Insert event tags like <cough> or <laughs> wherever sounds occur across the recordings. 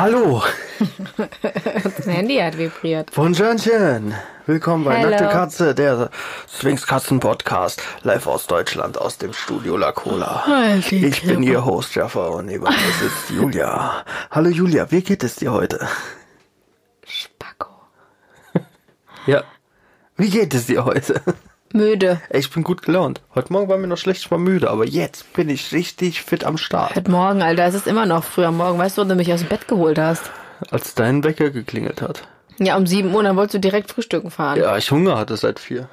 Hallo, Das Handy hat vibriert. Bonjourchen. Willkommen bei Hello. Nackte Katze, der Swingskatzen-Podcast, live aus Deutschland, aus dem Studio La Cola. Ich bin Ihr Host, Jaffa, und neben mir sitzt Julia. Hallo Julia, wie geht es dir heute? Spacko. Ja. Wie geht es dir heute? Müde. Ey, Ich bin gut gelaunt. Heute Morgen war mir noch schlecht, ich war müde, aber jetzt bin ich richtig fit am Start. Heute Morgen, Alter, es ist immer noch früh am Morgen. Weißt du, wo du mich aus dem Bett geholt hast? Als dein Wecker geklingelt hat. Ja, um 7 Uhr, dann wolltest du direkt frühstücken fahren. Ja, ich Hunger hatte seit vier.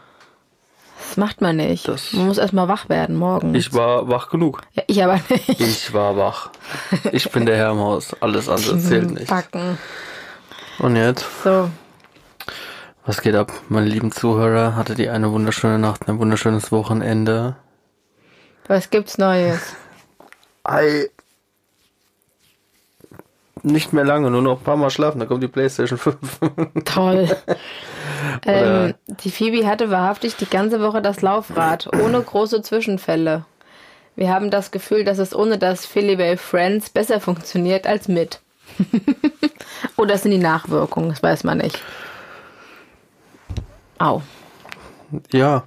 Das macht man nicht. Das- man muss erstmal wach werden morgen. Ich war wach genug. ja, ich aber nicht. Ich war wach. Ich bin der Herr im Haus. Alles andere <laughs> zählt nicht. Backen. Und jetzt? So. Was geht ab, meine lieben Zuhörer? Hattet ihr eine wunderschöne Nacht, ein wunderschönes Wochenende? Was gibt's Neues? <laughs> Ei. Nicht mehr lange, nur noch ein paar Mal schlafen, dann kommt die Playstation 5. <laughs> Toll. ähm, die Phoebe hatte wahrhaftig die ganze Woche das Laufrad, ohne große Zwischenfälle. Wir haben das Gefühl, dass es ohne das Philly Friends besser funktioniert als mit. <laughs> Oder sind die Nachwirkungen, das weiß man nicht. Au. ja.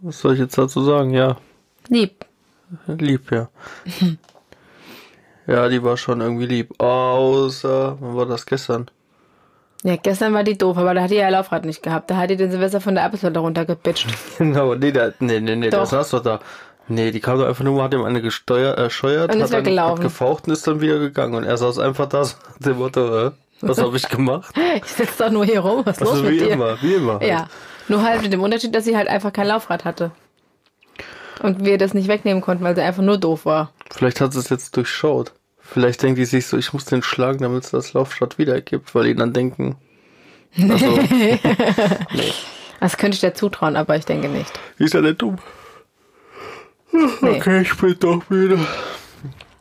Was soll ich jetzt dazu sagen? Ja, Lieb. lieb, ja. <laughs> Ja, die war schon irgendwie lieb. Außer, wann war das gestern? Ja, gestern war die doof, aber da hat die ja Laufrad nicht gehabt. Da hat die den Silvester von der Apfelsorte runtergepitcht. <laughs> Genau, nee, da, nee, nee, nee, Doch. das saß doch da. Nee, die kam doch einfach nur, hat ihm eine gesteuert, erscheuert, Und ist hat, dann, hat gefaucht und ist dann wieder gegangen. Und er saß einfach da, <laughs> so dem Motto, äh, was habe ich gemacht? <laughs> Ich sitze doch nur hier rum, was ist los Also mit wie dir? immer, wie immer. Halt. Ja, nur halt mit dem Unterschied, dass sie halt einfach kein Laufrad hatte. Und wir das nicht wegnehmen konnten, weil sie einfach nur doof war. Vielleicht hat sie es jetzt durchschaut. Vielleicht denkt die sich so, ich muss den schlagen, damit es das Laufrad wiedergibt, weil die dann denken, also, <laughs> Das könnte ich dir zutrauen, aber ich denke nicht. ist ja nicht dumm. Nee. Okay, ich bin doch müde.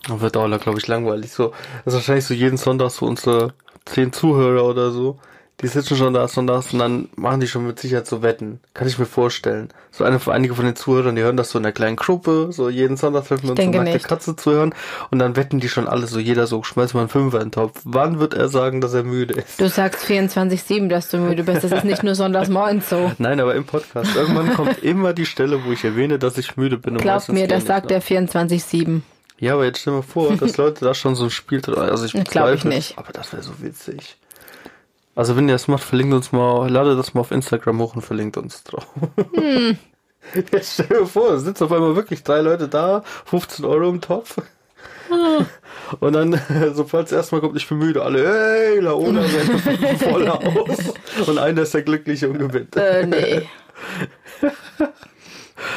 Dann wird auch, glaube ich, langweilig. So, das ist wahrscheinlich so jeden Sonntag so unsere zehn Zuhörer oder so. Die sitzen schon da sonntags und dann machen die schon mit Sicherheit so Wetten. Kann ich mir vorstellen. So eine, einige von den Zuhörern, die hören das so in der kleinen Gruppe. So jeden Sonntag treffen wir uns, um nackte nicht. Katze zu hören. Und dann wetten die schon alle so, jeder so, schmeiß mal einen Fünfer in den Topf. Wann wird er sagen, dass er müde ist? Du sagst 24-7, dass du müde bist. Das ist nicht nur sonntags morgens so. <laughs> Nein, aber im Podcast. Irgendwann kommt immer die Stelle, wo ich erwähne, dass ich müde bin. und Glaub mir, das sagt ne? der 24-7. Ja, aber jetzt stell dir mal vor, dass <laughs> Leute da schon so ein Spiel drin. Also ich Glaub ich bezweifle es, nicht. Aber das wäre so witzig. Also wenn ihr das macht, verlinkt uns mal, ladet das mal auf Instagram hoch und verlinkt uns drauf. Hm. <laughs> Jetzt stell dir vor, es sitzen auf einmal wirklich drei Leute da, 15 Euro im Topf. Hm. Und dann, <laughs> sobald es erstmal kommt, ich bin müde, alle, hey, Laona voll aus. Und einer ist der Glückliche und gewinnt. Äh, nee.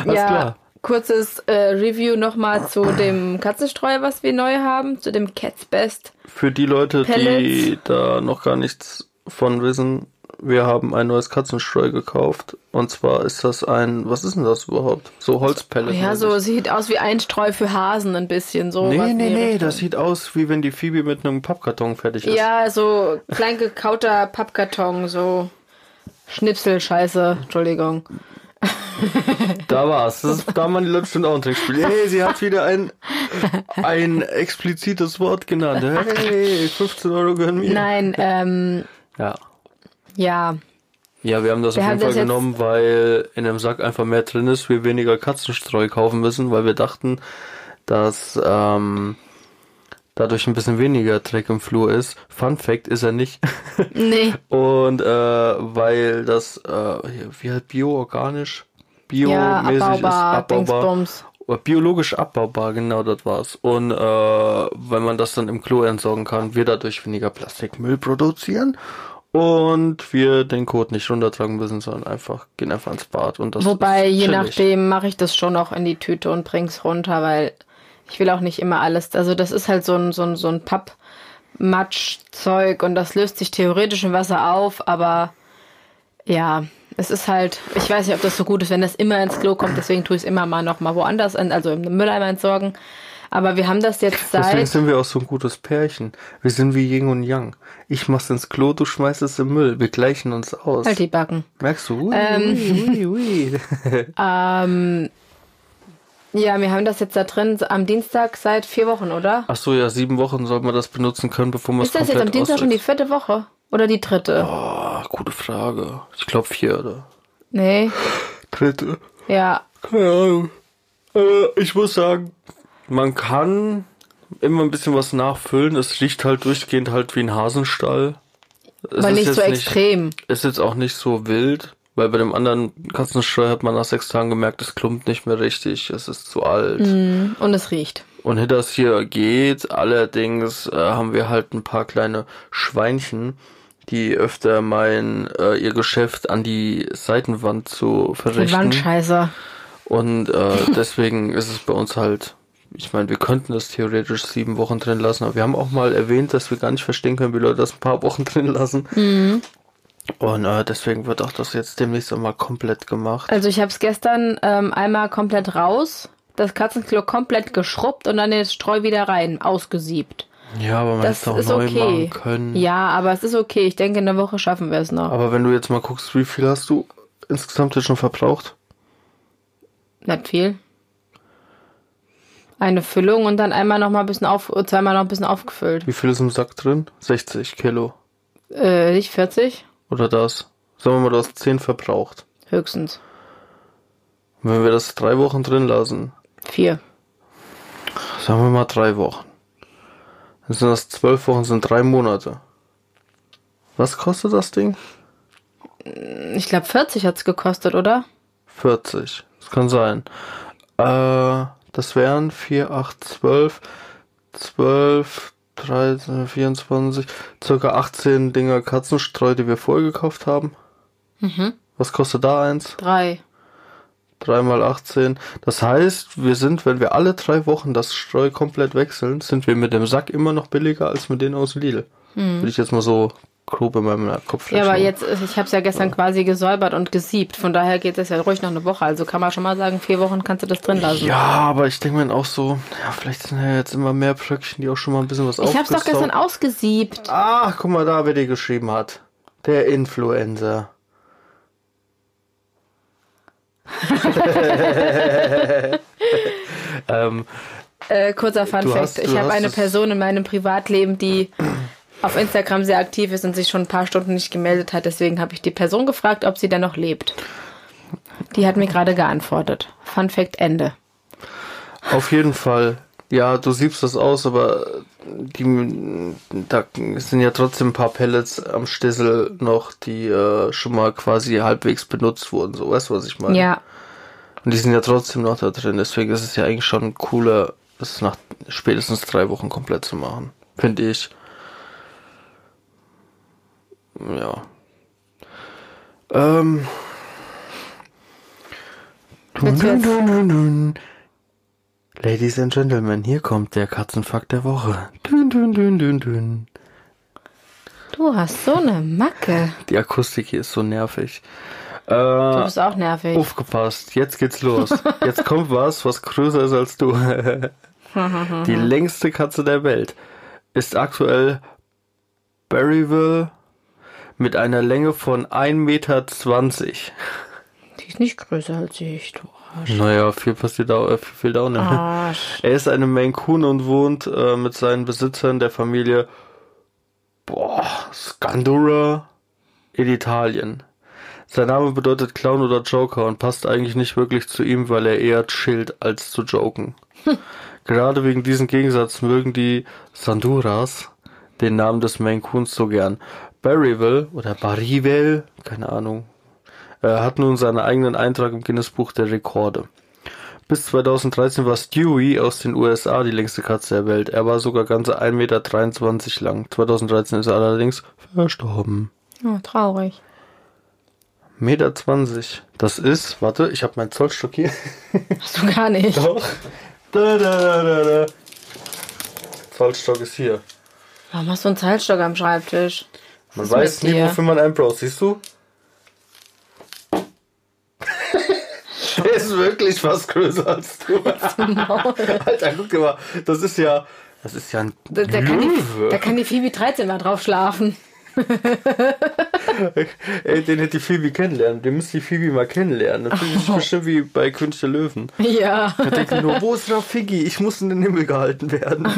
Alles ja, klar. Kurzes äh, Review nochmal zu dem Katzenstreu, was wir neu haben, zu dem Cats Best. Für die Leute, die Pellets. da noch gar nichts von wissen, wir haben ein neues Katzenstreu gekauft. Und zwar ist das ein, was ist denn das überhaupt? So Holzpellet. Ja, so sieht aus wie ein Streu für Hasen ein bisschen. So Nee, nee, die nee, das sieht aus, wie wenn die Phoebe mit einem Pappkarton fertig ist. Ja, so klein gekauter Pappkarton, so Schnipselscheiße, Entschuldigung. <laughs> Da war's. Das ist, da haben die Leute bestimmt auch ein Trinkspiel. Hey, sie hat wieder ein, ein explizites Wort genannt. Hey, 15 Euro gehören mir. Nein, ähm, Ja. ja, Ja, wir haben das Wir auf jeden Fall genommen, weil in dem Sack einfach mehr drin ist, wir weniger Katzenstreu kaufen müssen, weil wir dachten, dass ähm, dadurch ein bisschen weniger Dreck im Flur ist. Fun Fact ist er nicht. <laughs> nee, Und äh, weil das äh, wie halt bioorganisch, ja, biomäßig ist, abbaubar, abbaubar. Dingsbums. Oder Biologisch abbaubar, genau das war's. Und äh, wenn man das dann im Klo entsorgen kann, wir dadurch weniger Plastikmüll produzieren und wir den Code nicht runtertragen müssen, sondern einfach gehen einfach ins Bad und das Wobei, ist je nachdem mache ich das schon auch in die Tüte und bring's runter, weil ich will auch nicht immer alles. Also das ist halt so ein, so ein, so ein Pappmatschzeug und das löst sich theoretisch im Wasser auf, aber ja, es ist halt, ich weiß nicht, ob das so gut ist, wenn das immer ins Klo kommt, deswegen tue ich es immer mal noch mal woanders, an, also im Mülleimer entsorgen. Aber wir haben das jetzt Deswegen seit, sind wir auch so ein gutes Pärchen. Wir sind wie Yin und Yang. Ich mach's ins Klo, du schmeißt es im Müll. Wir gleichen uns aus. halt die Backen. Merkst du? Ui, Ähm. ui, ui, ui. <laughs> <laughs> Ähm, Ja, wir haben das jetzt da drin am Dienstag seit vier Wochen, oder? Ach so, ja, sieben Wochen soll man das benutzen können, bevor man es Ist das jetzt am Dienstag schon die vierte Woche? Oder die dritte? Oh, gute Frage. Ich glaube vierte. Nee. Dritte. Ja. Keine Ahnung. Aber ich muss sagen, man kann immer ein bisschen was nachfüllen. Es riecht halt durchgehend halt wie ein Hasenstall. Es Aber ist nicht so extrem. Ist jetzt auch nicht so wild, weil bei dem anderen Katzenstreu hat man nach sechs Tagen gemerkt, es klumpt nicht mehr richtig, es ist zu alt. Mhm. Und es riecht. Und hinter das hier geht, allerdings äh, haben wir halt ein paar kleine Schweinchen, die öfter meinen, äh, ihr Geschäft an die Seitenwand zu Die verrichten. Wandscheißer. Und äh, <laughs> deswegen ist es bei uns halt, ich meine, wir könnten das theoretisch sieben Wochen drin lassen, aber wir haben auch mal erwähnt, dass wir gar nicht verstehen können, wie Leute das ein paar Wochen drin lassen. Und äh, deswegen wird auch das jetzt demnächst einmal komplett gemacht. Also ich habe es gestern ähm, einmal komplett raus, das Katzenklo komplett geschrubbt und dann den Streu wieder rein, ausgesiebt. Ja, aber man Das hätte auch ist neu okay. machen können. Ja, aber es ist okay. Ich denke, in einer Woche schaffen wir es noch. Aber wenn du jetzt mal guckst, wie viel hast du insgesamt jetzt schon verbraucht? Nicht viel. Eine Füllung und dann einmal noch mal ein bisschen auf, zweimal noch ein bisschen aufgefüllt. Wie viel ist im Sack drin? 60 Kilo. Äh, nicht 40? Oder das? Sagen wir mal, du hast 10 verbraucht. Höchstens. Und wenn wir das drei Wochen drin lassen, Vier. sagen wir mal drei Wochen. Dann sind das zwölf Wochen, sind drei Monate. Was kostet das Ding? Ich glaube 40 hat's gekostet, oder? 40. Das kann sein. Äh, das wären 4, 8, 12, 12, 13, 24, circa 18 Dinger Katzenstreu, die wir vorher gekauft haben. Was kostet da eins? Drei. 3 mal 18. Das heißt, wir sind, wenn wir alle drei Wochen das Streu komplett wechseln, sind wir mit dem Sack immer noch billiger als mit denen aus Lidl. Würde ich jetzt mal so grob in meinem Kopf Ja, aber jetzt, ich habe es ja gestern quasi gesäubert und gesiebt. Von daher geht es ja ruhig noch eine Woche. Also kann man schon mal sagen, vier Wochen kannst du das drin lassen. Ja, aber ich denke mir auch so, ja, vielleicht sind ja jetzt immer mehr Bröckchen, die auch schon mal ein bisschen was ich habe es doch gestern ausgesiebt. Ach, guck mal da, wer die geschrieben hat. Der Influencer. <laughs> <laughs> ähm, Äh, kurzer Fun Fact. hast- ich habe eine Person in meinem Privatleben, die <clears throat> auf Instagram sehr aktiv ist und sich schon ein paar Stunden nicht gemeldet hat. Deswegen habe ich die Person gefragt, ob sie denn noch lebt. Die hat mir gerade geantwortet. Fun Fact Ende. auf jeden Fall. Ja, du siebst das aus, aber die, da sind ja trotzdem ein paar Pellets am Stissel noch, die äh, schon mal quasi halbwegs benutzt wurden. So, weißt du, was ich meine? Ja, Und die sind ja trotzdem noch da drin. Deswegen ist es ja eigentlich schon cooler, das nach spätestens drei Wochen komplett zu machen. Finde ich. Ja. Ähm. Du Dun, dun, dun. Ladies and Gentlemen, hier kommt der Katzenfakt der Woche. Dun, dun, dun, dun, dun. du hast so eine Macke. Die Akustik hier ist so nervig. Du Äh, bist auch nervig. Aufgepasst, jetzt geht's los. Jetzt kommt was, was größer ist als du. <laughs> Die längste Katze der Welt ist aktuell Berryville mit einer Länge von 1,20 Meter. Die ist nicht größer als ich, du Arsch. Naja, viel passiert auch, äh, viel da auch nicht. Arsch. Er ist eine Maine Coon und wohnt äh, mit seinen Besitzern der Familie boah, Scandura in Italien. Sein Name bedeutet Clown oder Joker und passt eigentlich nicht wirklich zu ihm, weil er eher chillt als zu joken. <laughs> Gerade wegen diesem Gegensatz mögen die Sanduras den Namen des Maine Coons so gern. Barryville oder Barryville, keine Ahnung, äh, hat nun seinen eigenen Eintrag im Guinness-Buch der Rekorde. Bis 2013 war Stewie aus den USA die längste Katze der Welt. Er war sogar ganze 1,23 Meter lang. 2013 ist er allerdings verstorben. Oh, traurig. Meter 20. Das ist, warte, ich habe meinen Zollstock hier. <laughs> Hast du gar nicht. Doch. Da, da, da, da, da. Zollstock ist hier. Warum hast du einen Zeitstock am Schreibtisch? Man weiß nie, wofür man einen braucht. Siehst du? Der <laughs> ist wirklich fast größer als du. <laughs> Alter, guck dir mal. Das ist ja, das ist ja ein Da, da, kann die, da kann die Phoebe 13 mal drauf schlafen. <laughs> Ey, den hätte die Phoebe kennenlernen. Den müsste die Phoebe mal kennenlernen. Das ist oh. bestimmt wie bei König der Löwen. Ja. Da denke ich nur, wo ist Rafigi? Ich muss in den Himmel gehalten werden.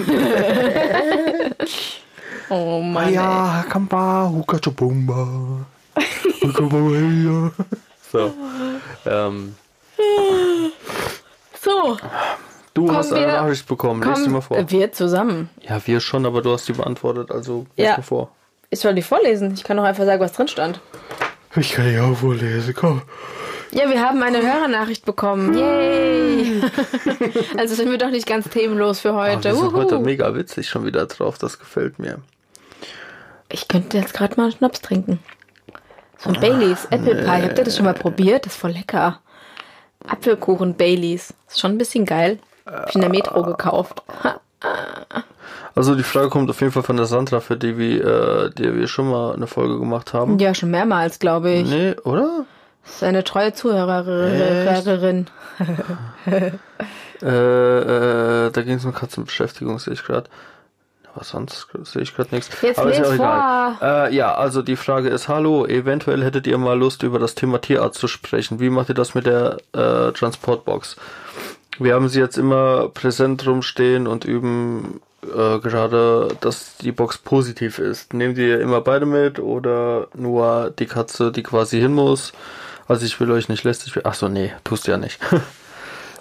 Oh Mann. Ja, Kamba, Hukachobumba. so. Ähm. So. Du kommen hast eine wir, Nachricht bekommen. Lies die mal vor. Wir zusammen. Ja, wir schon, aber du hast die beantwortet, also lies ja. mal vor. Ich soll die vorlesen. Ich kann doch einfach sagen, was drin stand. Ich kann die auch vorlesen, komm. Ja, wir haben eine Hörernachricht bekommen. Yay! <laughs> also sind wir doch nicht ganz themenlos für heute. Oh, wir sind heute mega witzig schon wieder drauf. Das gefällt mir. Ich könnte jetzt gerade mal einen Schnaps trinken. So ein ah, Baileys Apple Pie. Habt ihr das schon mal probiert? Das ist voll lecker. Apfelkuchen Baileys. Ist schon ein bisschen geil. Hab ich in der Metro gekauft. Also die Frage kommt auf jeden Fall von der Sandra, für die wir, äh, die wir schon mal eine Folge gemacht haben. Ja, schon mehrmals, glaube ich. Nee, oder? Das ist eine treue Zuhörerin. <laughs> äh, äh, da ging es um Katzenbeschäftigung, sehe ich gerade. Was sonst sehe ich gerade nichts. Jetzt Aber ist ja auch egal. Äh, ja, also die Frage ist, hallo, eventuell hättet ihr mal Lust über das Thema Tierarzt zu sprechen. Wie macht ihr das mit der äh, Transportbox? Wir haben sie jetzt immer präsent rumstehen und üben äh, gerade, dass die Box positiv ist. Nehmt ihr immer beide mit oder nur die Katze, die quasi hin muss? Also ich will euch nicht lästig. Ach so, nee, tust du ja nicht. <laughs>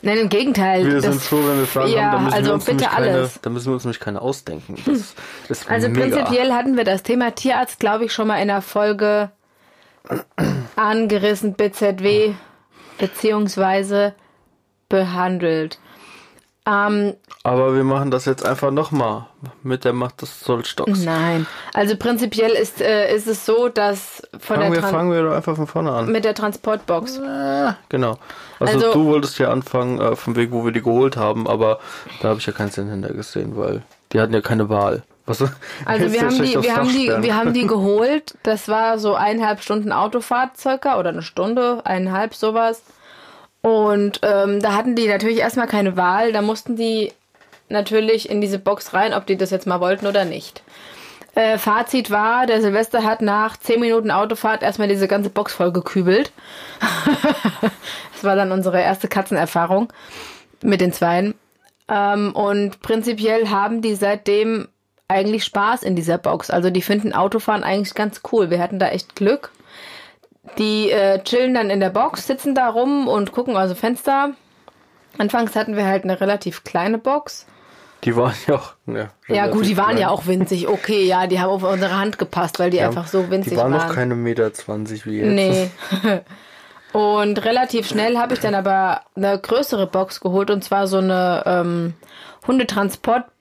Nein, im Gegenteil. Wir sind froh, wenn wir Fragen ja, haben. Da müssen, also wir uns bitte keine, alles. da müssen wir uns nämlich keine ausdenken. Das ist also mega. prinzipiell hatten wir das Thema Tierarzt, glaube ich, schon mal in der Folge angerissen, BZW, beziehungsweise behandelt. Ähm, Aber wir machen das jetzt einfach nochmal mit der Macht des Zollstocks. Nein. Also prinzipiell ist, äh, ist es so, dass von fangen der wir, Tran fangen wir doch einfach von vorne an. Mit der Transportbox. Äh, genau. Also, also, du wolltest ja anfangen äh, vom Weg, wo wir die geholt haben, aber da habe ich ja keinen Sinn hinter gesehen, weil die hatten ja keine Wahl. Was, also wir haben, die, wir, haben die, wir haben die geholt. Das war so eineinhalb Stunden Autofahrt circa oder eine Stunde, eineinhalb sowas. Und ähm, da hatten die natürlich erstmal keine Wahl. Da mussten die natürlich in diese Box rein, ob die das jetzt mal wollten oder nicht. Äh, Fazit war, der Silvester hat nach 10 Minuten Autofahrt erstmal diese ganze Box voll gekübelt. <laughs> das war dann unsere erste Katzenerfahrung mit den Zweien. Ähm, und prinzipiell haben die seitdem eigentlich Spaß in dieser Box. Also die finden Autofahren eigentlich ganz cool. Wir hatten da echt Glück. Die äh, chillen dann in der Box, sitzen da rum und gucken also Fenster. Anfangs hatten wir halt eine relativ kleine Box. Die waren ja auch. Ja, ja gut, die waren klein. ja auch winzig. Okay, ja, die haben auf unsere Hand gepasst, weil die ja, einfach so winzig waren. Die waren noch keine Meter 20 wie jetzt. Nee. <laughs> Und relativ schnell habe ich dann aber eine größere Box geholt und zwar so eine ähm,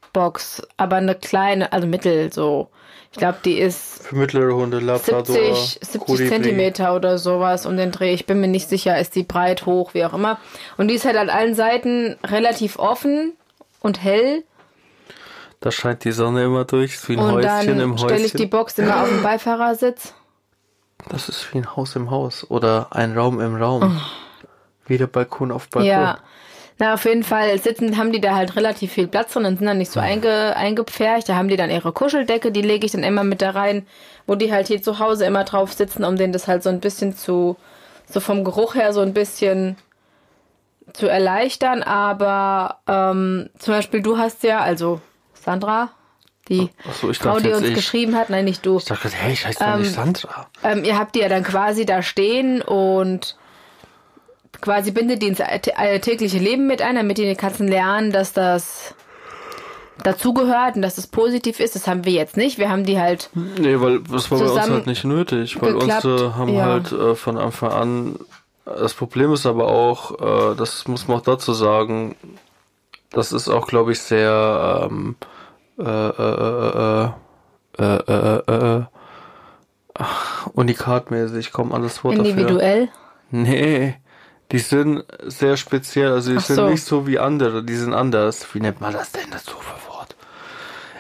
Hundetransportbox, aber eine kleine, also mittel so. Ich glaube, die ist für mittlere Hunde, Labrador, 70, 70 Zentimeter oder sowas um den Dreh. Ich bin mir nicht sicher, ist die breit, hoch, wie auch immer. Und die ist halt an allen Seiten relativ offen und hell. Da scheint die Sonne immer durch, wie ein und Häuschen im Häuschen. stelle ich die Box immer auf den Beifahrersitz. Das ist wie ein Haus im Haus oder ein Raum im Raum. Oh. Wie der Balkon auf Balkon. Ja, na, auf jeden Fall sitzen, haben die da halt relativ viel Platz drin und sind dann nicht so einge, eingepfercht. Da haben die dann ihre Kuscheldecke, die lege ich dann immer mit da rein, wo die halt hier zu Hause immer drauf sitzen, um denen das halt so ein bisschen zu, so vom Geruch her so ein bisschen zu erleichtern. Aber ähm, zum Beispiel du hast ja, also Sandra, die so, Frau, die uns ich. geschrieben hat, nein, nicht du. Ich dachte, hey, ich heiße ähm, doch nicht Sandra. Ähm, ihr habt die ja dann quasi da stehen und quasi bindet die ins alltägliche Leben mit ein, damit die Katzen lernen, dass das dazugehört und dass es das positiv ist. Das haben wir jetzt nicht. Wir haben die halt. Nee, weil das war bei uns halt nicht nötig, weil geklappt. unsere haben ja. halt äh, von Anfang an. Das Problem ist aber auch, äh, das muss man auch dazu sagen, das ist auch, glaube ich, sehr ähm, äh, äh, äh, äh, äh, äh, unikatmäßig, kommt alles Wort Individuell? Dafür. Nee, die sind sehr speziell, also die Ach sind so. nicht so wie andere, die sind anders. Wie nennt man das denn dazu für Wort?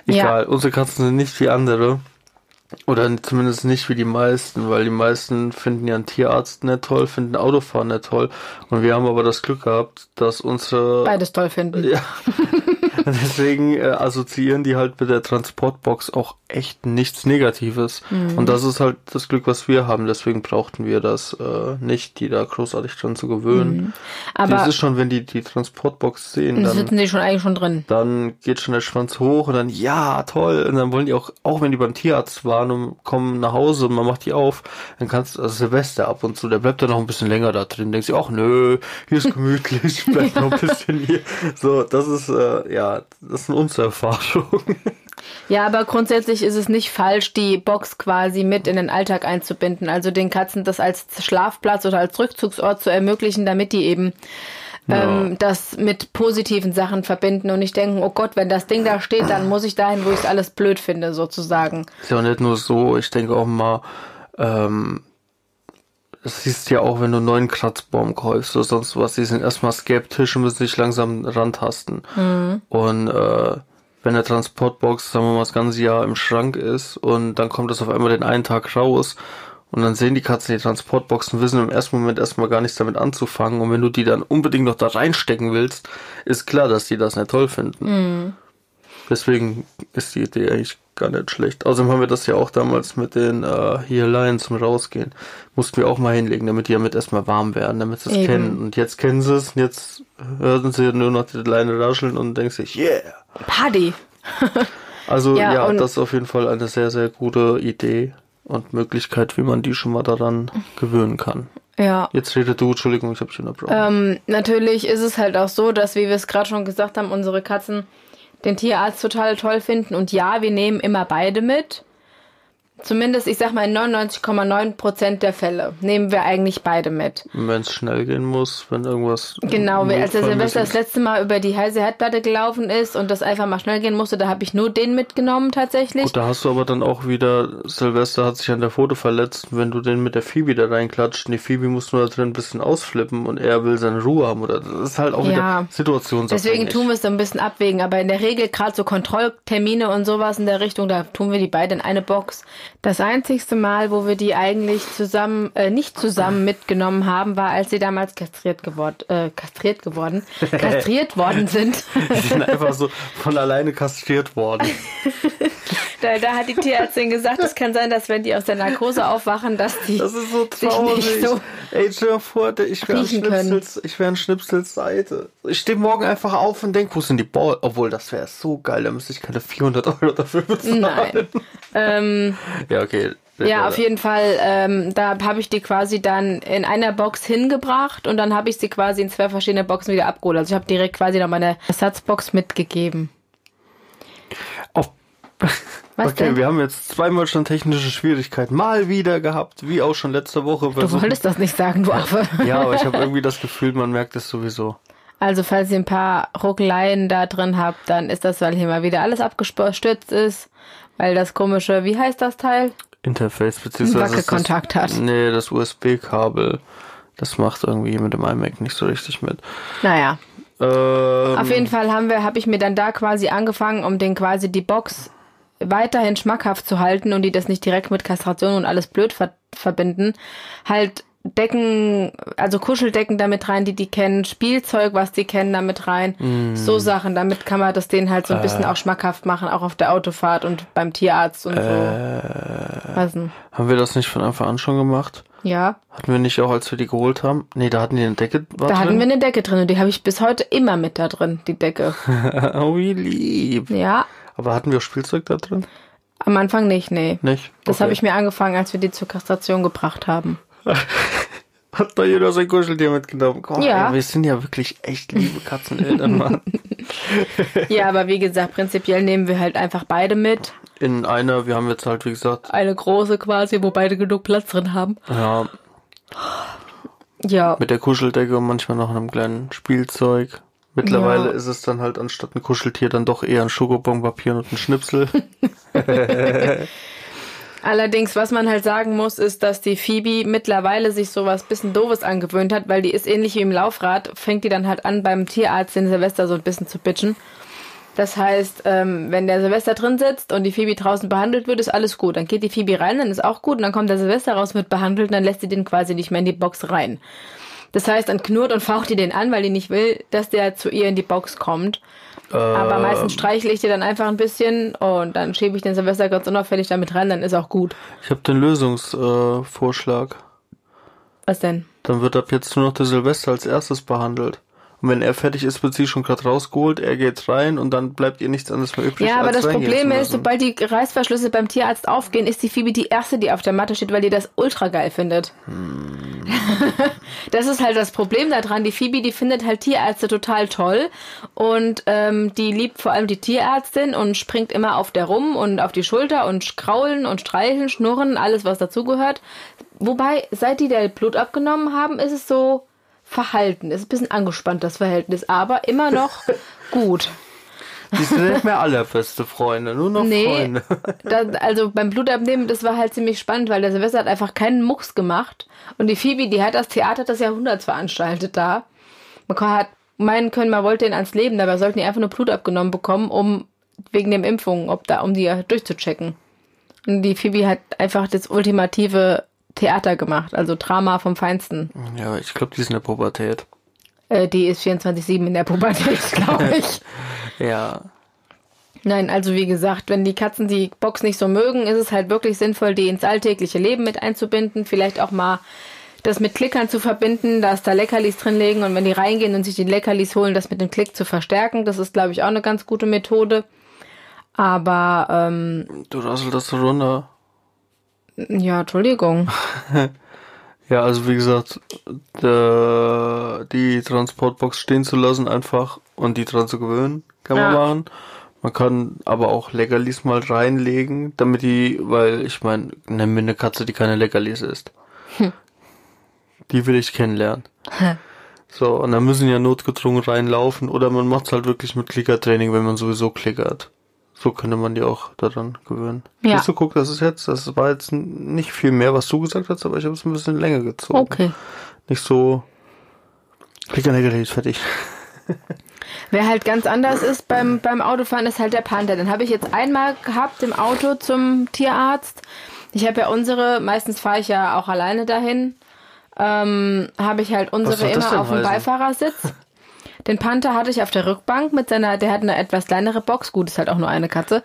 Egal, ja. unsere Katzen sind nicht wie andere. Oder zumindest nicht wie die meisten, weil die meisten finden ja einen Tierarzt nicht toll, finden Autofahren nicht toll. Und wir haben aber das Glück gehabt, dass unsere. Beides toll finden. Ja. <laughs> <laughs> Deswegen äh, assoziieren die halt mit der Transportbox auch echt nichts Negatives. Mhm. Und das ist halt das Glück, was wir haben. Deswegen brauchten wir das äh, nicht, die da großartig dran zu gewöhnen. Mhm. Aber das ist schon, wenn die die Transportbox sehen, dann, sitzen die schon eigentlich schon drin. dann geht schon der Schwanz hoch und dann, ja, toll. Und dann wollen die auch, auch wenn die beim Tierarzt waren und kommen nach Hause und man macht die auf, dann kannst du, also Silvester ab und zu, der bleibt dann noch ein bisschen länger da drin. Denkst du, ach nö, hier ist gemütlich, <laughs> bleib noch ein bisschen hier. So, das ist, äh, ja, das ist eine Unserfahrung. <laughs> Ja, aber grundsätzlich ist es nicht falsch, die Box quasi mit in den Alltag einzubinden. Also den Katzen das als Schlafplatz oder als Rückzugsort zu ermöglichen, damit die eben ähm, das mit positiven Sachen verbinden und nicht denken, oh Gott, wenn das Ding da steht, dann muss ich dahin, wo ich alles blöd finde, sozusagen. Ist ja nicht nur so, ich denke auch mal, ähm, das siehst du ja auch, wenn du einen neuen Kratzbaum kaufst oder sonst was, die sind erstmal skeptisch und müssen sich langsam rantasten. Und äh, wenn der Transportbox, sagen wir mal, das ganze Jahr im Schrank ist und dann kommt das auf einmal den einen Tag raus und dann sehen die Katzen die Transportboxen, wissen im ersten Moment erstmal gar nichts damit anzufangen und wenn du die dann unbedingt noch da reinstecken willst, ist klar, dass die das nicht toll finden. Deswegen ist die Idee eigentlich gar nicht schlecht. Außerdem haben wir das ja auch damals mit den äh, hier Lions zum Rausgehen. Mussten wir auch mal hinlegen, damit die damit erstmal warm werden, damit sie es kennen. Und jetzt kennen sie es und jetzt hören sie nur noch die Leine rascheln und denken sich, yeah! Party. <laughs> Also Ja, ja, das ist auf jeden Fall eine sehr, sehr gute Idee und Möglichkeit, wie man die schon mal daran gewöhnen kann. Ja. Jetzt redet du, Entschuldigung, ich habe dich unterbrochen. Ähm, natürlich ist es halt auch so, dass, wie wir es gerade schon gesagt haben, unsere Katzen den Tierarzt total toll finden. Und ja, wir nehmen immer beide mit. Zumindest, ich sag mal, in 99,9 Prozent der Fälle nehmen wir eigentlich beide mit. wenn es schnell gehen muss, wenn irgendwas. Genau, wie als der Silvester das letzte Mal über die heiße Herdplatte gelaufen ist und das einfach mal schnell gehen musste, da habe ich nur den mitgenommen tatsächlich. Gut, da hast du aber dann auch wieder, Silvester hat sich an der Foto verletzt, wenn du den mit der Phoebe da reinklatscht, und die Phoebe muss nur da drin ein bisschen ausflippen und er will seine Ruhe haben, oder das ist halt auch Ja. wieder situationsabhängig. Deswegen tun wir es so ein bisschen abwägen, aber in der Regel gerade so Kontrolltermine und sowas in der Richtung, da tun wir die beide in eine Box. Das einzigste Mal, wo wir die eigentlich zusammen, äh, nicht zusammen mitgenommen haben, war, als sie damals kastriert geworden, äh, kastriert geworden, <laughs> kastriert worden sind. Die sind einfach so von alleine kastriert worden. <laughs> da, da hat die Tierärztin gesagt, es kann sein, dass wenn die aus der Narkose aufwachen, dass die Das ist so traurig. so Ey, stell dir vor, ich wäre wäre ein Schnipsels Seite. Ich stehe morgen einfach auf und denk, wo sind die Ball? Obwohl, das wäre so geil, da müsste ich keine 400 Euro dafür bezahlen. Nein. ähm, Ja, okay. Ja, auf jeden Fall. Ähm, da habe ich die quasi dann in einer Box hingebracht und dann habe ich sie quasi in zwei verschiedene Boxen wieder abgeholt. Also ich habe direkt quasi noch meine Ersatzbox mitgegeben. Auf Was okay, denn? wir haben jetzt zweimal schon technische Schwierigkeiten mal wieder gehabt, wie auch schon letzte Woche. Du wolltest das nicht sagen, du Affe. ja, aber ich habe irgendwie das Gefühl, man merkt es sowieso. Also falls ihr ein paar Ruckeleien da drin habt, dann ist das, weil hier mal wieder alles abgestürzt ist. Weil das komische, wie heißt das Teil? Interface beziehungsweise Wackelkontakt hat. Nee, das USB-Kabel. Das macht irgendwie mit dem iMac nicht so richtig mit. Naja, Ähm, Auf jeden Fall haben wir, habe ich mir dann da quasi angefangen, um den quasi die Box weiterhin schmackhaft zu halten und die das nicht direkt mit Kastration und alles blöd ver verbinden, halt Decken, also Kuscheldecken damit rein, die die kennen, Spielzeug, was die kennen, damit rein, so Sachen. Damit kann man das denen halt so ein bisschen auch schmackhaft machen, auch auf der Autofahrt und beim Tierarzt und so. Was denn? Haben wir das nicht von Anfang an schon gemacht? Ja, Hatten wir nicht auch, als wir die geholt haben? Nee, da hatten die eine Decke. War da drin? hatten wir eine Decke drin und die habe ich bis heute immer mit da drin, die Decke. <laughs> oh, wie lieb. Ja, Aber hatten wir auch Spielzeug da drin? am Anfang nicht, nee. Nicht? Das Okay. habe ich mir angefangen, als wir die zur Kastration gebracht haben. <laughs> Hat da jeder sein Kuscheltier mitgenommen? Oh, Ja. ey, wir sind ja wirklich echt liebe Katzeneltern, Mann. <laughs> Ja, aber wie gesagt, prinzipiell nehmen wir halt einfach beide mit. In einer, wir haben jetzt halt, wie gesagt, Eine große quasi, wo beide genug Platz drin haben. ja, Ja, mit der Kuscheldecke und manchmal noch einem kleinen Spielzeug. Mittlerweile Ja. ist es dann halt anstatt ein Kuscheltier dann doch eher ein Schokobonpapier und ein Schnipsel. <laughs> allerdings, was man halt sagen muss, ist, dass die Phoebe mittlerweile sich sowas bisschen doofes angewöhnt hat, weil die ist ähnlich wie im Laufrad, fängt die dann halt an, beim Tierarzt den Silvester so ein bisschen zu bitchen. Das heißt, ähm, wenn der Silvester drin sitzt und die Phoebe draußen behandelt wird, ist alles gut. Dann geht die Phoebe rein, dann ist auch gut. Und dann kommt der Silvester raus, wird behandelt und dann lässt sie den quasi nicht mehr in die Box rein. Das heißt, dann knurrt und faucht die den an, weil die nicht will, dass der zu ihr in die Box kommt. Aber Ähm. meistens streichle ich dir dann einfach ein bisschen und dann schiebe ich den Silvester ganz unauffällig damit rein, dann ist auch gut. Ich habe den Lösungsvorschlag. Äh. Was denn? Dann wird ab jetzt nur noch der Silvester als erstes behandelt. Und wenn er fertig ist, wird sie schon gerade rausgeholt, er geht rein und dann bleibt ihr nichts anderes mehr übrig. Ja, aber das Problem ist, sobald die Reißverschlüsse beim Tierarzt aufgehen, ist die Phoebe die erste, die auf der Matte steht, weil die das ultra geil findet. <laughs> das ist halt das Problem daran. Die Phoebe, die findet halt Tierärzte total toll und ähm, die liebt vor allem die Tierärztin und springt immer auf der rum und auf die Schulter und kraulen und streicheln, schnurren, alles was dazugehört. Wobei, seit die der Blut abgenommen haben, ist es so verhalten. Ist ein bisschen angespannt, das Verhältnis, aber immer noch <laughs> gut. Die sind nicht mehr allerbeste Freunde, nur noch Nee, Freunde. da, also beim Blutabnehmen, das war halt ziemlich spannend, weil der Silvester hat einfach keinen Mucks gemacht. Und die Phoebe, die hat das Theater des Jahrhunderts veranstaltet da. Man hat meinen können, man wollte ihn ans Leben, dabei sollten die einfach nur Blut abgenommen bekommen, um wegen dem Impfungen, ob da, um die durchzuchecken. Und die Phoebe hat einfach das ultimative Theater gemacht, also Drama vom Feinsten. Ja, ich glaube, die sind in der Pubertät. Äh, die ist 24-7 in der Pubertät, <laughs> glaube ich. Ja. Nein, also wie gesagt, wenn die Katzen die Box nicht so mögen, ist es halt wirklich sinnvoll, die ins alltägliche Leben mit einzubinden. Vielleicht auch mal das mit Klickern zu verbinden, dass da Leckerlis drin liegen und wenn die reingehen und sich die Leckerlis holen, das mit dem Klick zu verstärken. Das ist, glaube ich, auch eine ganz gute Methode. Aber, ähm, Du rasselt das so runter. Ja, Entschuldigung. <laughs> Ja, also wie gesagt, der, die Transportbox stehen zu lassen einfach und die dran zu gewöhnen, kann man Ja. machen. Man kann aber auch Leckerlis mal reinlegen, damit die, weil ich meine, nenn mir eine Katze, die keine Leckerlis isst. <laughs> Die will ich kennenlernen. So, und dann müssen ja notgedrungen reinlaufen oder man macht's halt wirklich mit Klickertraining, wenn man sowieso klickert. So könnte man die auch daran gewöhnen. Ja. Siehst du, guck, das ist jetzt, das war jetzt nicht viel mehr, was du gesagt hast, aber ich habe es ein bisschen länger gezogen. Okay. Nicht so, Klicker, Leckerlis, fertig. <laughs> Wer halt ganz anders ist beim, beim Autofahren, ist halt der Panther. Den habe ich jetzt einmal gehabt im Auto zum Tierarzt. Ich habe ja unsere, meistens fahre ich ja auch alleine dahin, ähm, habe ich halt unsere immer auf dem heißen? Beifahrersitz. <laughs> Den Panther hatte ich auf der Rückbank mit seiner, der hat eine etwas kleinere Box, gut, ist halt auch nur eine Katze.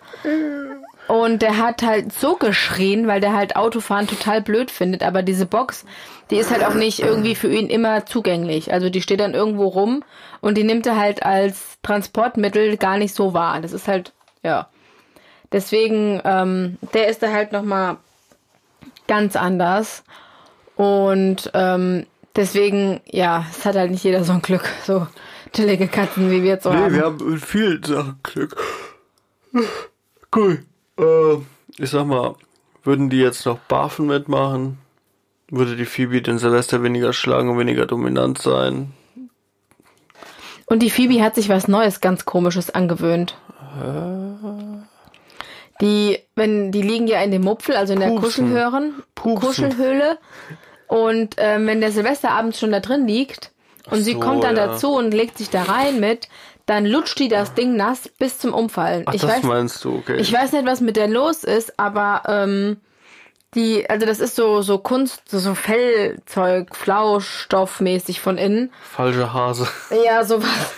Und der hat halt so geschrien, weil der halt Autofahren total blöd findet. Aber diese Box, die ist halt auch nicht irgendwie für ihn immer zugänglich. Also die steht dann irgendwo rum und die nimmt er halt als Transportmittel gar nicht so wahr. Das ist halt, ja. Deswegen, ähm, der ist da halt nochmal ganz anders. Und ähm, deswegen, ja, es hat halt nicht jeder so ein Glück, so chillige Katzen, wie wir jetzt so haben. haben mit vielen Sachen Glück. Cool. Äh, ich sag mal, würden die jetzt noch Barfen mitmachen, würde die Phoebe den Silvester weniger schlagen und weniger dominant sein. Und die Phoebe hat sich was Neues, ganz Komisches angewöhnt. Die, wenn, die liegen ja in dem Mupfel, also in der. Kuschelhören. Kuschelhöhle. Und ähm, wenn der Silvesterabend schon da drin liegt und sie so, kommt dann ja. dazu und legt sich da rein mit, dann lutscht die das Ding nass bis zum Umfallen. Ach, ich das weiß, meinst du, okay. ich weiß nicht, was mit der los ist, aber ähm, die, also das ist so so Kunst, so, so Fellzeug, Flauschstoffmäßig von innen. Falsche Hase. Ja, <laughs> sowas.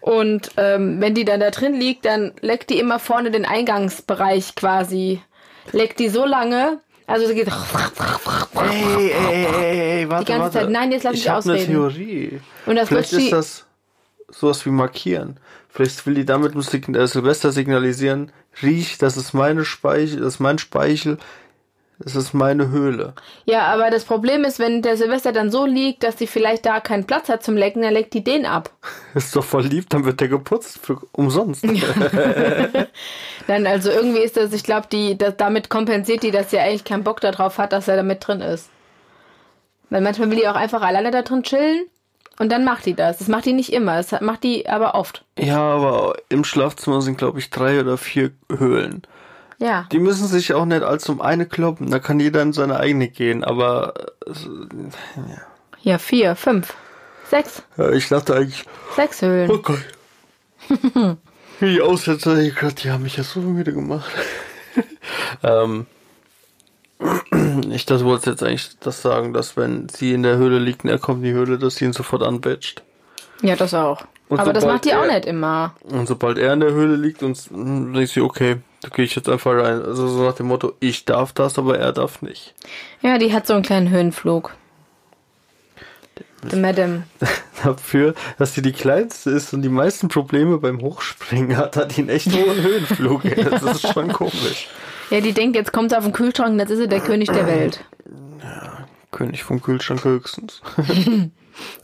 Und ähm, wenn die dann da drin liegt, dann leckt die immer vorne den Eingangsbereich quasi. Leckt die so lange, also sie geht Ey, ey, ey, ey, warte, Die ganze warte. Zeit. Nein, jetzt lass ich mich eine ausreden. Theorie. Und das Vielleicht ist das sowas wie markieren. Vielleicht will die damit mit äh, Silvester signalisieren, riech, das ist meine Speichel, das ist mein Speichel, das ist meine Höhle. Ja, aber das Problem ist, wenn der Silvester dann so liegt, dass sie vielleicht da keinen Platz hat zum Lecken, dann leckt die den ab. <laughs> Ist doch voll lieb, dann wird der geputzt für umsonst. <laughs> <laughs> Dann also irgendwie ist das, ich glaube, die das, damit kompensiert die, dass sie eigentlich keinen Bock darauf hat, dass er da mit drin ist. Weil manchmal will die auch einfach alleine da drin chillen und dann macht die das. Das macht die nicht immer, das macht die aber oft. Ja, aber im Schlafzimmer sind, glaube ich, drei oder vier Höhlen. Ja. Die müssen sich auch nicht als um eine kloppen. Da kann jeder in seine eigene gehen. Aber Ja, vier, fünf, sechs, äh, ich dachte eigentlich, sechs Höhlen. oh Gott. Wie <laughs> die Aussetzer, ey Gott, die haben mich ja so müde gemacht. <laughs> ähm, Ich das wollte jetzt eigentlich das sagen, dass wenn sie in der Höhle liegt und er kommt in die Höhle, dass sie ihn sofort anbatcht. Ja, das auch. Und Aber das macht die auch er- nicht immer. Und sobald er in der Höhle liegt und denkt sie, okay, da gehe ich jetzt einfach rein. Also so nach dem Motto, ich darf das, aber er darf nicht. Ja, die hat so einen kleinen Höhenflug. The Madam. <laughs> Dafür, dass sie die kleinste ist und die meisten Probleme beim Hochspringen hat, hat die einen echt hohen Höhenflug. <laughs> Das ist schon komisch. Ja, die denkt, jetzt kommt sie auf den Kühlschrank und jetzt ist sie der König der Welt. König vom Kühlschrank höchstens. <laughs>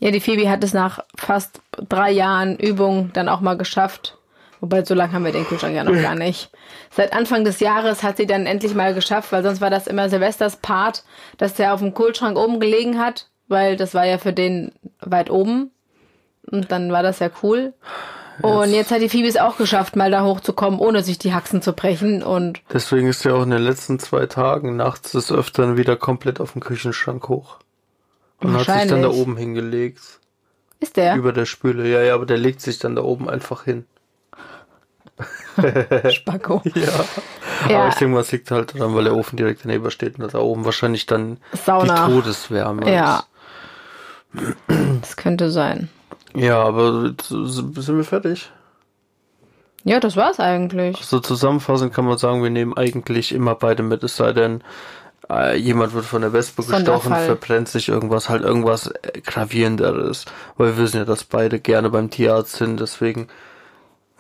Ja, die Phoebe hat es nach fast drei Jahren Übung dann auch mal geschafft. Wobei, so lange haben wir den Kühlschrank ja noch <laughs> gar nicht. Seit Anfang des Jahres hat sie dann endlich mal geschafft, weil sonst war das immer Silvesters Part, dass der auf dem Kühlschrank oben gelegen hat, weil das war ja für den weit oben. Und dann war das ja cool. Und jetzt hat die Phoebe es auch geschafft, mal da hochzukommen, ohne sich die Haxen zu brechen. Und Deswegen ist er auch in den letzten zwei Tagen nachts des Öfteren wieder komplett auf dem Küchenschrank hoch. Und hat sich dann da oben hingelegt. ist der? Über der Spüle. Ja, ja, aber der legt sich dann da oben einfach hin. <laughs> Spacko. Ja. Ja. Aber ich denke mal, es liegt halt daran, weil der Ofen direkt daneben steht und da oben wahrscheinlich dann Sauna. die Todeswärme Ja. ist. Das könnte sein. Ja, aber jetzt sind wir fertig. Ja, das war's eigentlich. So zusammenfassend kann man sagen, wir nehmen eigentlich immer beide mit, es sei denn, äh, jemand wird von der Wespe gestochen, verbrennt sich irgendwas, halt irgendwas äh, gravierenderes. Weil wir wissen ja, dass beide gerne beim Tierarzt sind, deswegen.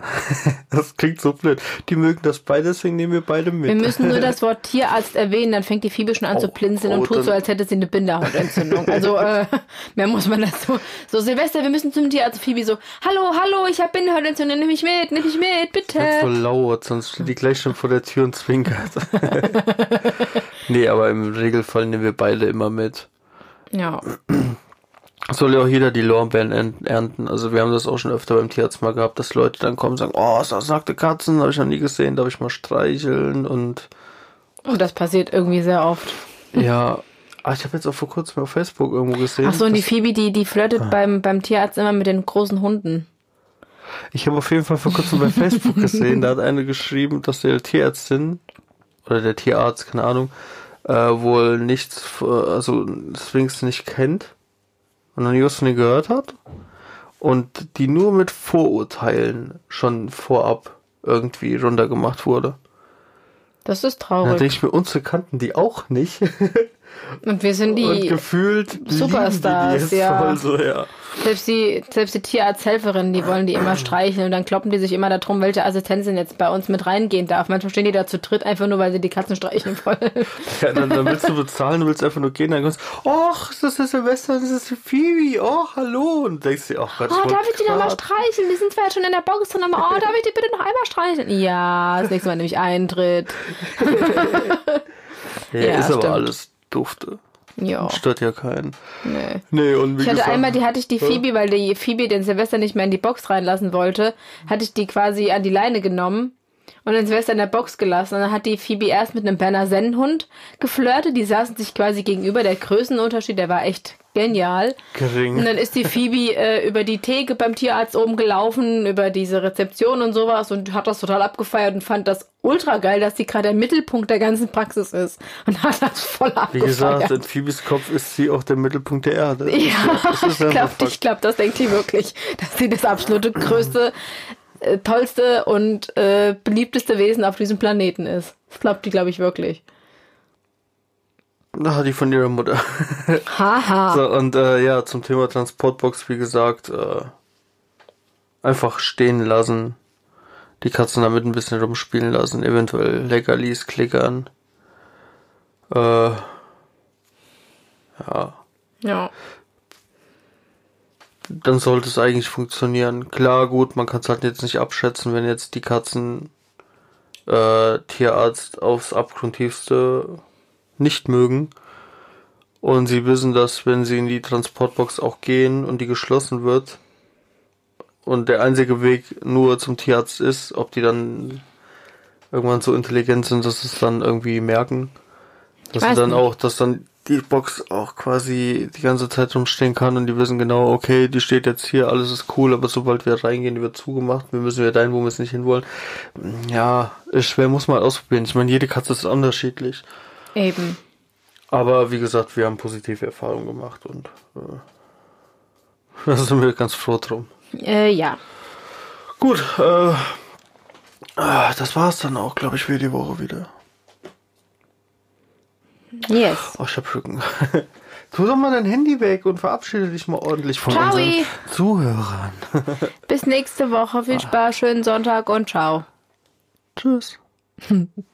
<laughs> das klingt so blöd. Die mögen das beide, deswegen nehmen wir beide mit. Wir müssen nur das <laughs> Wort Tierarzt erwähnen, dann fängt die Phoebe schon an zu Oh, blinzeln oh, und tut so, als hätte sie eine Bindehautentzündung. Also, <laughs> äh, mehr muss man das so. So, Silvester, wir müssen zum Tierarzt. Phoebe so, hallo, hallo, ich habe Bindehautentzündung, nimm mich mit, nimm mich mit, bitte. voll laut, sonst steht die gleich schon vor der Tür und zwinkert. nee, aber im Regelfall nehmen wir beide immer mit. Ja, <clears throat> Soll ja auch jeder die Lorbeeren ern- ernten. Also wir haben das auch schon öfter beim Tierarzt mal gehabt, dass Leute dann kommen und sagen, oh, das sagte Katzen, habe ich noch nie gesehen, darf ich mal streicheln und und das passiert irgendwie sehr oft. ja. Ah, ich habe jetzt auch vor kurzem auf Facebook irgendwo gesehen. Ach so, und die Phoebe, die, die flirtet Ah. beim, beim Tierarzt immer mit den großen Hunden. Ich habe auf jeden Fall vor kurzem bei <laughs> Facebook gesehen, da hat eine geschrieben, dass der Tierärztin oder der Tierarzt, keine Ahnung, äh, wohl nichts, äh, also Sphinx nicht kennt und noch nie was von ihr gehört hat und die nur mit Vorurteilen schon vorab irgendwie runtergemacht wurde. Das ist traurig. denke ich mir, unsere kannten die auch nicht. <laughs> Und wir sind und die, gefühlt lieben Superstars, die ja. so, ja. selbst die, selbst die Tierarzthelferinnen, die wollen die immer streicheln und dann kloppen die sich immer darum, welche Assistentin jetzt bei uns mit reingehen darf. Manchmal stehen die da zu dritt einfach nur, weil sie die Katzen streicheln wollen. Ja, dann, dann willst du bezahlen, du willst einfach nur gehen, dann kommst du, ach, ist das der Silvester, das ist die Phoebe, oh, hallo. Und denkst dir, ach Gott, Oh, darf ich die noch mal grad- streicheln? Die sind zwar jetzt schon in der Box drin, aber oh, darf ich die bitte noch einmal streicheln? Ja, das nächste Mal nämlich Eintritt. <laughs> Ja, Ja, ist aber stimmt. alles dufte. Ja, Stört ja keinen. nee. Nee, und wie Ich hatte gesagt, einmal, die hatte ich die Phoebe, weil die Phoebe den Silvester nicht mehr in die Box reinlassen wollte, hatte ich die quasi an die Leine genommen und den Silvester in der Box gelassen. Und dann hat die Phoebe erst mit einem Berner Sennenhund geflirtet. Die saßen sich quasi gegenüber. Der Größenunterschied, der war echt genial. Und gering. dann ist die Phoebe <laughs> äh, über die Theke beim Tierarzt oben gelaufen, über diese Rezeption und sowas und hat das total abgefeiert und fand das ultra geil, dass die gerade der Mittelpunkt der ganzen Praxis ist. Und hat das voll Wie abgefeiert. gesagt, in Phoebes Kopf ist sie auch der Mittelpunkt der Erde. Ja, ich glaube, glaub, das denkt die wirklich, dass sie das absolute größte, tollste und äh, beliebteste Wesen auf diesem Planeten ist. Das glaubt die, glaube ich, wirklich. Hat die von ihrer Mutter. Haha. <laughs> So, und äh, ja, zum Thema Transportbox, wie gesagt, äh, einfach stehen lassen. Die Katzen damit ein bisschen rumspielen lassen, eventuell Leckerlis klickern. Äh, ja, Ja. Dann sollte es eigentlich funktionieren. Klar, gut, man kann es halt jetzt nicht abschätzen, wenn jetzt die Katzen äh, Tierarzt aufs abgrundtiefste nicht mögen. Und sie wissen, dass wenn sie in die Transportbox auch gehen und die geschlossen wird und der einzige Weg nur zum Tierarzt ist, ob die dann irgendwann so intelligent sind, dass sie es dann irgendwie merken. Dass sie dann nicht. auch, dass dann die Box auch quasi die ganze Zeit rumstehen kann und die wissen genau, okay, die steht jetzt hier, alles ist cool, aber sobald wir reingehen, die wird zugemacht, wir müssen wieder dahin, wo wir es nicht hinwollen. Ja, ist schwer, muss man halt ausprobieren. Ich meine, jede Katze ist unterschiedlich. Eben. Aber wie gesagt, wir haben positive Erfahrungen gemacht und äh, <laughs> da sind wir ganz froh drum. Äh, ja. Gut, äh, ah, das war's dann auch, glaube ich, für die Woche wieder. Yes. Oh, ich hab Rücken. <laughs> Tu doch mal dein Handy weg und verabschiede dich mal ordentlich von Ciao. unseren Zuhörern. Bis nächste Woche. Viel Spaß, schönen Sonntag und ciao. Tschüss. <laughs>